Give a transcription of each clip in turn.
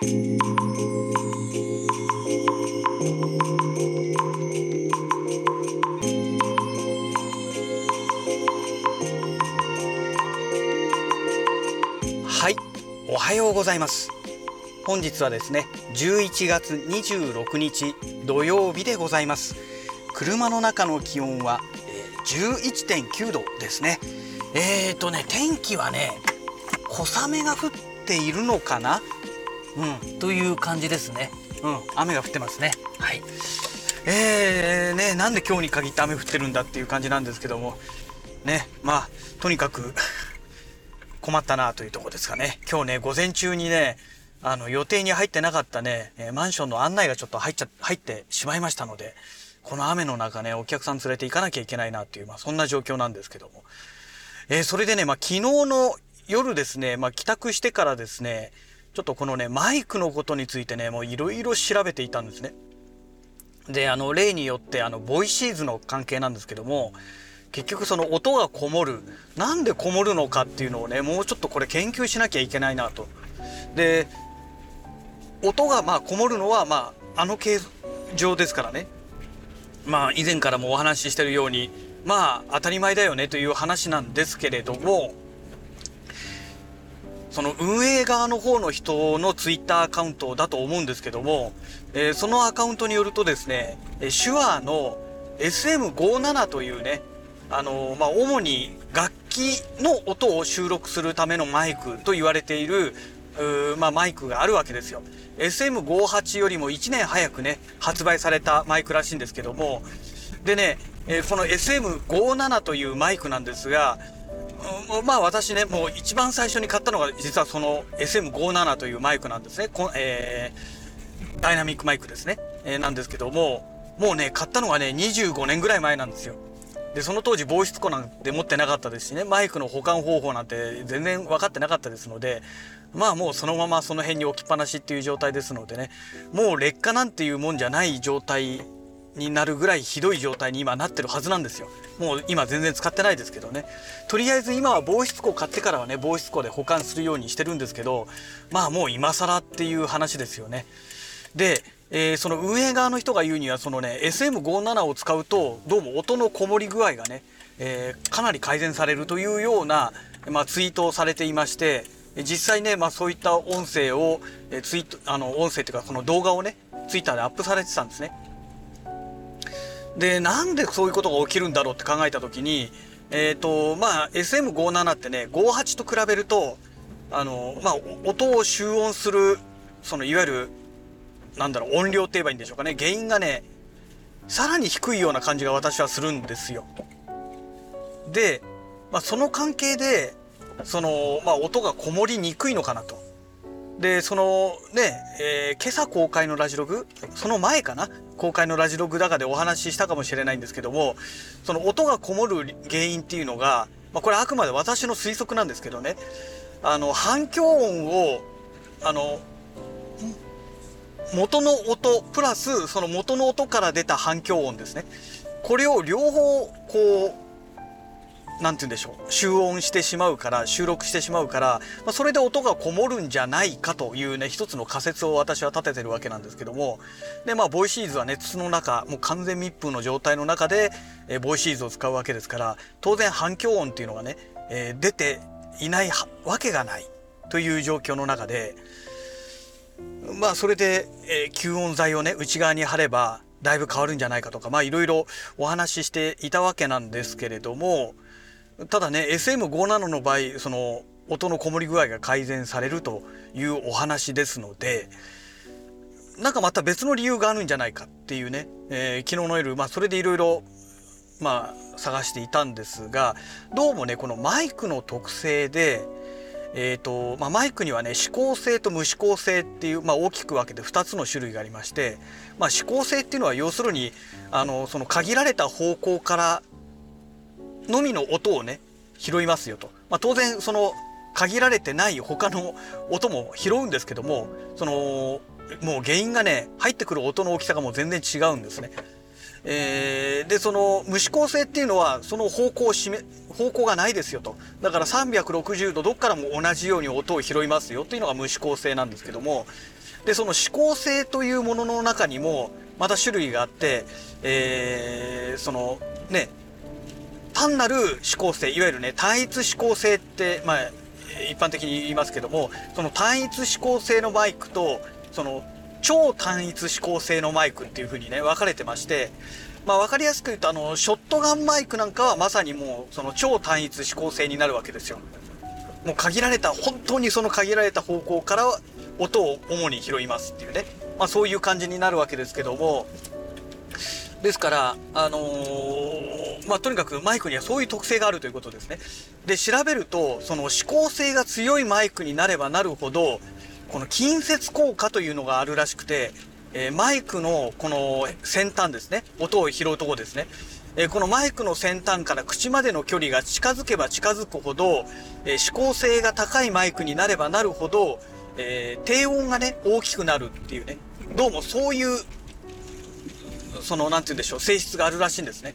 はいおはようございます。本日はですね11月26日土曜日でございます。車の中の気温はえー11.9度ですね。えーとね天気はね小雨が降っているのかな？うん。という感じですね。うん。雨が降ってますね。はい。えー、ねなんで今日に限って雨降ってるんだっていう感じなんですけども。ねまあとにかく困ったなというところですかね。今日ね、午前中にね、あの、予定に入ってなかったね、えーマンションの案内がちょっと入っちゃ、入ってしまいましたので、この雨の中ね、お客さん連れて行かなきゃいけないなっていう、まあそんな状況なんですけども。えーそれでね、まあ昨日の夜ですね、まあ帰宅してからですね、ちょっとこのね、マイクのことについてね、もういろいろ調べていたんですね。で、あの、例によって、あの、ボイシーズの関係なんですけども、結局その音がこもる。なんでこもるのかっていうのをねもうちょっとこれ研究しなきゃいけないなと。で音がまあこもるのはまああの形状ですからね。まあ以前からもお話ししてるようにまあ当たり前だよねという話なんですけれどもその運営側の方の人のツイッターアカウントだと思うんですけども、えーそのアカウントによるとですね、手話の SM57 というね、あのーまあ、主に楽器の音を収録するためのマイクと言われている、まあ、マイクがあるわけですよ。SM58 よりも1年早くね、発売されたマイクらしいんですけども、でね、えーこの SM57 というマイクなんですが、まあ私ね、もう一番最初に買ったのが実はその SM57 というマイクなんですね。こえーダイナミックマイクですね。えーなんですけども、もうね、買ったのがね、25年ぐらい前なんですよ。で、その当時防湿庫なんて持ってなかったですしね、マイクの保管方法なんて全然分かってなかったですので、まあもうそのままその辺に置きっぱなしっていう状態ですのでね、もう劣化なんていうもんじゃない状態になるぐらいひどい状態に今なってるはずなんですよ。もう今全然使ってないですけどね。とりあえず今は防湿庫買ってからはね、防湿庫で保管するようにしてるんですけど、まあもう今更っていう話ですよね。で、えーその運営側の人が言うにはそのね SM57 を使うとどうも音のこもり具合がね、えーかなり改善されるというような、まあ、ツイートをされていまして実際ね、まあ、そういった音声を、えツイートあの音声というかその動画をねツイッターでアップされてたんですね。でなんでそういうことが起きるんだろうって考えた時にえっ、とまあ SM57 ってね58と比べるとあのまあ音を集音するそのいわゆるなんだろう音量って言えばいいんでしょうかね原因がねさらに低いような感じが私はするんですよ。で、まあ、その関係でその、まあ、音がこもりにくいのかなと。でそのね、えー今朝公開のラジログその前かな公開のラジログだかでお話ししたかもしれないんですけどもその音がこもる原因っていうのが、まあ、これあくまで私の推測なんですけどね。あの反響音をあの元の音プラスその元の音から出た反響音ですね。これを両方こうなんて言うんでしょう。集音してしまうから収録してしまうから、まあ、それで音がこもるんじゃないかというね一つの仮説を私は立ててるわけなんですけども。でまあボイシーズはね筒の中もう完全密封の状態の中で、えーボイシーズを使うわけですから当然反響音っていうのがね、えー出ていないわけがないという状況の中でまあそれで、えー吸音材をね内側に貼ればだいぶ変わるんじゃないかとかまあいろいろお話ししていたわけなんですけれどもただね SM57 の場合その音のこもり具合が改善されるというお話ですのでなんかまた別の理由があるんじゃないかっていうね、えー昨日の夜、まあ、それでいろいろまあ探していたんですがどうもねこのマイクの特性でえーとまあ、マイクにはね指向性と無指向性っていう、まあ、大きく分けて2つの種類がありまして、まあ、指向性っていうのは要するにあのその限られた方向からのみの音をね拾いますよと、まあ、当然その限られてない他の音も拾うんですけどもそのもう原因がね入ってくる音の大きさがもう全然違うんですね。えーでその無指向性っていうのはその方向を示方向がないですよとだから360度どっからも同じように音を拾いますよっていうのが無指向性なんですけどもでその指向性というものの中にもまた種類があって、えー、そのね単なる指向性いわゆるね単一指向性ってまあ一般的に言いますけどもその単一指向性のマイクとその超単一指向性のマイクっていう風にね分かれてましてまあ分かりやすく言うとあのショットガンマイクなんかはまさにもうその超単一指向性になるわけですよ。もう限られた本当にその限られた方向から音を主に拾いますっていうね。まあそういう感じになるわけですけども。ですから、あのー、まあ、とにかくマイクにはそういう特性があるということですね。で、調べると、その指向性が強いマイクになればなるほど、この近接効果というのがあるらしくて、えー、マイクのこの先端ですね、音を拾うとこですね。えー、このマイクの先端から口までの距離が近づけば近づくほど、え指向性が高いマイクになればなるほど、え低音がね、大きくなるっていうね、どうもそういうその、なんて言うんでしょう、性質があるらしいんですね。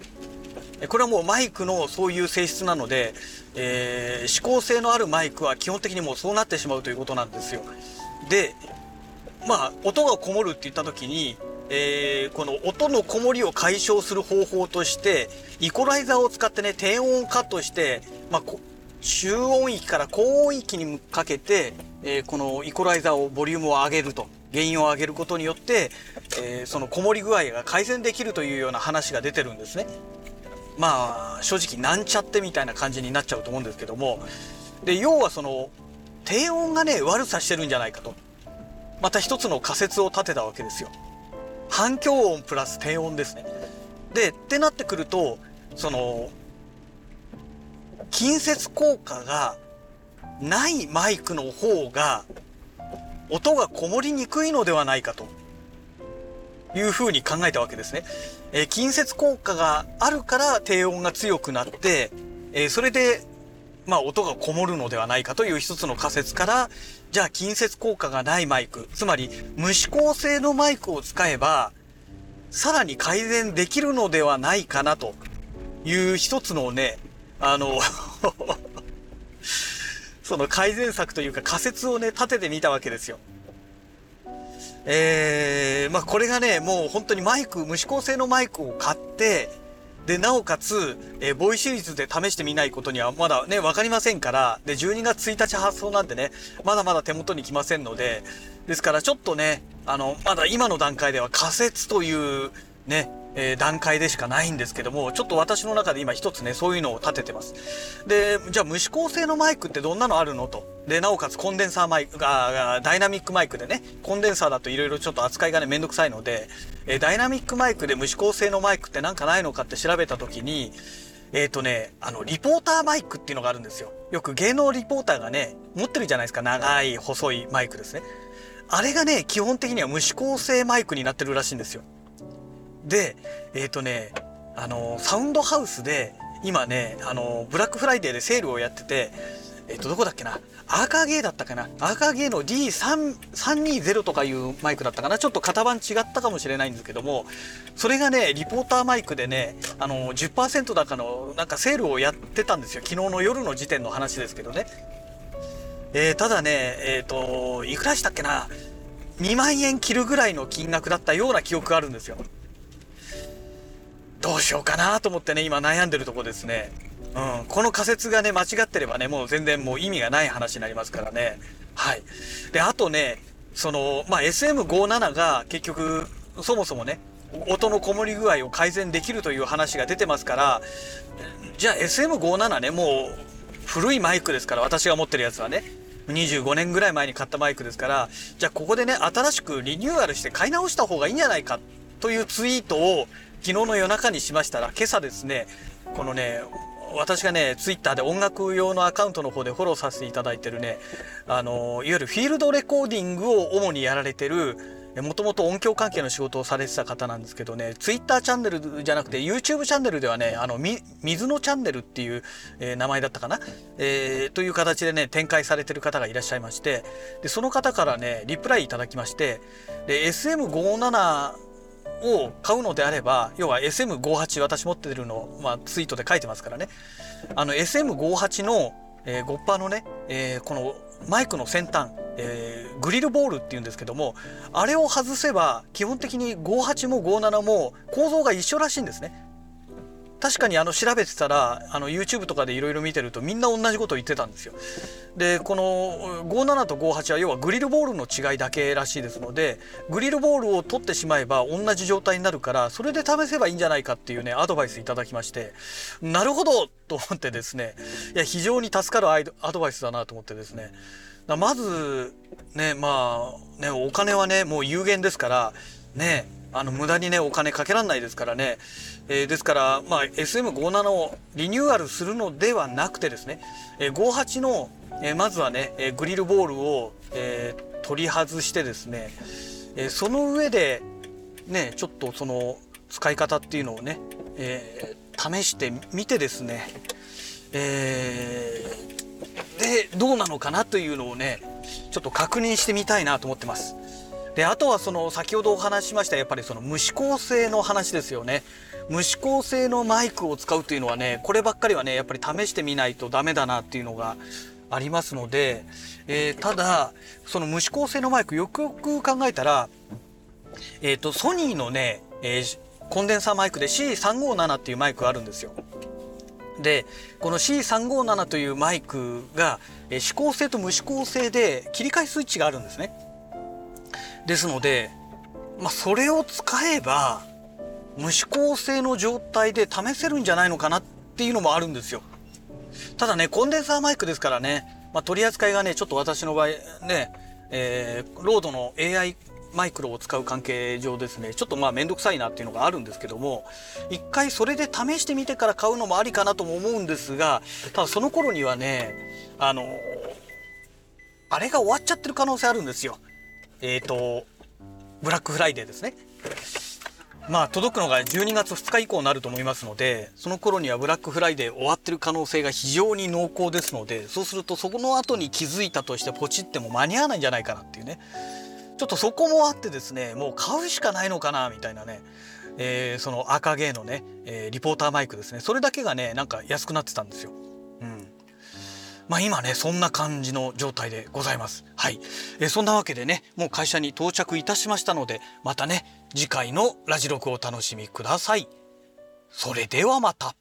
これはもうマイクのそういう性質なので、えー、指向性のあるマイクは基本的にもうそうなってしまうということなんですよ。で、まあ、音がこもるって言った時に、えー、この音のこもりを解消する方法として、イコライザーを使ってね、低音をカットして、まあ、中音域から高音域にかけて、えー、このイコライザーをボリュームを上げると。原因を上げることによって、えー、そのこもり具合が改善できるというような話が出てるんですね。まあ正直なんちゃってみたいな感じになっちゃうと思うんですけどもで要はその低音がね悪さしてるんじゃないかとまた一つの仮説を立てたわけですよ。反響音プラス低音ですね。でってなってくるとその近接効果がないマイクの方が音がこもりにくいのではないかというふうに考えたわけですね。えー、近接効果があるから低音が強くなって、えー、それで、まあ音がこもるのではないかという一つの仮説から、じゃあ近接効果がないマイク、つまり無指向性のマイクを使えば、さらに改善できるのではないかなという一つのね、あの その改善策というか仮説をね、立ててみたわけですよ。えー、まあこれがね、もう本当にマイク、無指向性のマイクを買って、で、なおかつ、えー、ボイシーズで試してみないことにはまだね、わかりませんから、で、12月1日発送なんでね、まだまだ手元に来ませんので、ですからちょっとね、あの、まだ今の段階では仮説というね、え、段階でしかないんですけども、ちょっと私の中で今一つね、そういうのを立ててます。で、じゃあ無指向性のマイクってどんなのあるのと。で、なおかつコンデンサーマイクが、ダイナミックマイクでね、コンデンサーだと色々ちょっと扱いがね、めんどくさいので、え、ダイナミックマイクで無指向性のマイクってなんかないのかって調べたときに、えっ、ー、とね、あの、リポーターマイクっていうのがあるんですよ。よく芸能リポーターがね、持ってるじゃないですか。長い、細いマイクですね。あれがね、基本的には無指向性マイクになってるらしいんですよ。で、えっ、ー、とね、あの、サウンドハウスで、今ね、あの、ブラックフライデーでセールをやってて、えっ、ー、と、どこだっけな？アーカーゲーだったかな？アーカーゲーの D320 とかいうマイクだったかな？ちょっと型番違ったかもしれないんですけども、それがね、リポーターマイクでね、あの、10%高のなんかセールをやってたんですよ。昨日の夜の時点の話ですけどね。えー、ただね、えっ、と、いくらしたっけな ?2 万円切るぐらいの金額だったような記憶があるんですよ。どうしようかなと思ってね、今悩んでるとこですね。うん。この仮説がね、間違ってればね、もう全然もう意味がない話になりますからね。はい。で、あとね、その、まあ、SM57 が結局、そもそもね、音のこもり具合を改善できるという話が出てますから、じゃあ SM57 ね、もう古いマイクですから、私が持ってるやつはね。25年ぐらい前に買ったマイクですから、じゃあここでね、新しくリニューアルして買い直した方がいいんじゃないかというツイートを昨日の夜中にしましたら、今朝ですね、このね、私がね、ツイッターで音楽用のアカウントの方でフォローさせていただいてるね、あの、いわゆるフィールドレコーディングを主にやられてる、もともと音響関係の仕事をされてた方なんですけどね、ツイッターチャンネルじゃなくて YouTube チャンネルではね、あの、水のチャンネルっていう、えー、名前だったかな、えー、という形でね、展開されてる方がいらっしゃいまして、で、その方からね、リプライいただきまして、で、SM57 を買うのであれば、要は SM58 私持ってるの、まあ、ツイートで書いてますからね。あの SM58 の、えー、5%のね、えー、このマイクの先端、えー、グリルボールっていうんですけどもあれを外せば基本的に58も57も構造が一緒らしいんですね。確かにあの調べてたらあの YouTube とかでいろいろ見てるとみんな同じことを言ってたんですよ。でこの57と58は要はグリルボールの違いだけらしいですのでグリルボールを取ってしまえば同じ状態になるからそれで試せばいいんじゃないかっていうねアドバイスいただきましてなるほどと思ってですねいや非常に助かるアドバイスだなと思ってですねまずねまあねお金はねもう有限ですからねあの無駄にねお金かけらんないですからねえー、ですから、まあ、SM57 をリニューアルするのではなくてですね、えー、58の、えー、まずはね、え、グリルボールを、え、取り外してですね、え、その上でねちょっとその使い方っていうのをね、え、試してみてですね、え、でどうなのかなというのをねちょっと確認してみたいなと思ってます。であとはその先ほどお話ししましたやっぱりその無指向性の話ですよね。無指向性のマイクを使うっていうのはねこればっかりはねやっぱり試してみないとダメだなっていうのがありますので、えー、ただその無指向性のマイクよくよく考えたら、えーと、ソニーのね、えー、コンデンサーマイクで C357 っていうマイクがあるんですよ。でこの C357 というマイクが、指向性と無指向性で切り替えスイッチがあるんですね。ですので、まあ、それを使えば無指向性の状態で試せるんじゃないのかなっていうのもあるんですよ。ただね、コンデンサーマイクですからね、まあ、取り扱いがね、ちょっと私の場合ね、えー、ロードの AI マイクロを使う関係上ですね、ちょっとまあめんどくさいなっていうのがあるんですけども、一回それで試してみてから買うのもありかなとも思うんですが、ただその頃にはね、あの、あれが終わっちゃってる可能性あるんですよ。えっ、ー、と、ブラックフライデーですね。まあ届くのが12月2日以降になると思いますのでその頃にはブラックフライデー終わってる可能性が非常に濃厚ですのでそうするとそこの後に気づいたとしてポチっても間に合わないんじゃないかなっていうねちょっとそこもあってですねもう買うしかないのかなみたいなね、えー、その赤ゲーのね、えー、リポーターマイクですねそれだけがねなんか安くなってたんですよ。まあ今ね、そんな感じの状態でございます。はい。えそんなわけでね、もう会社に到着いたしましたので、またね、次回のラジ録をお楽しみください。それではまた。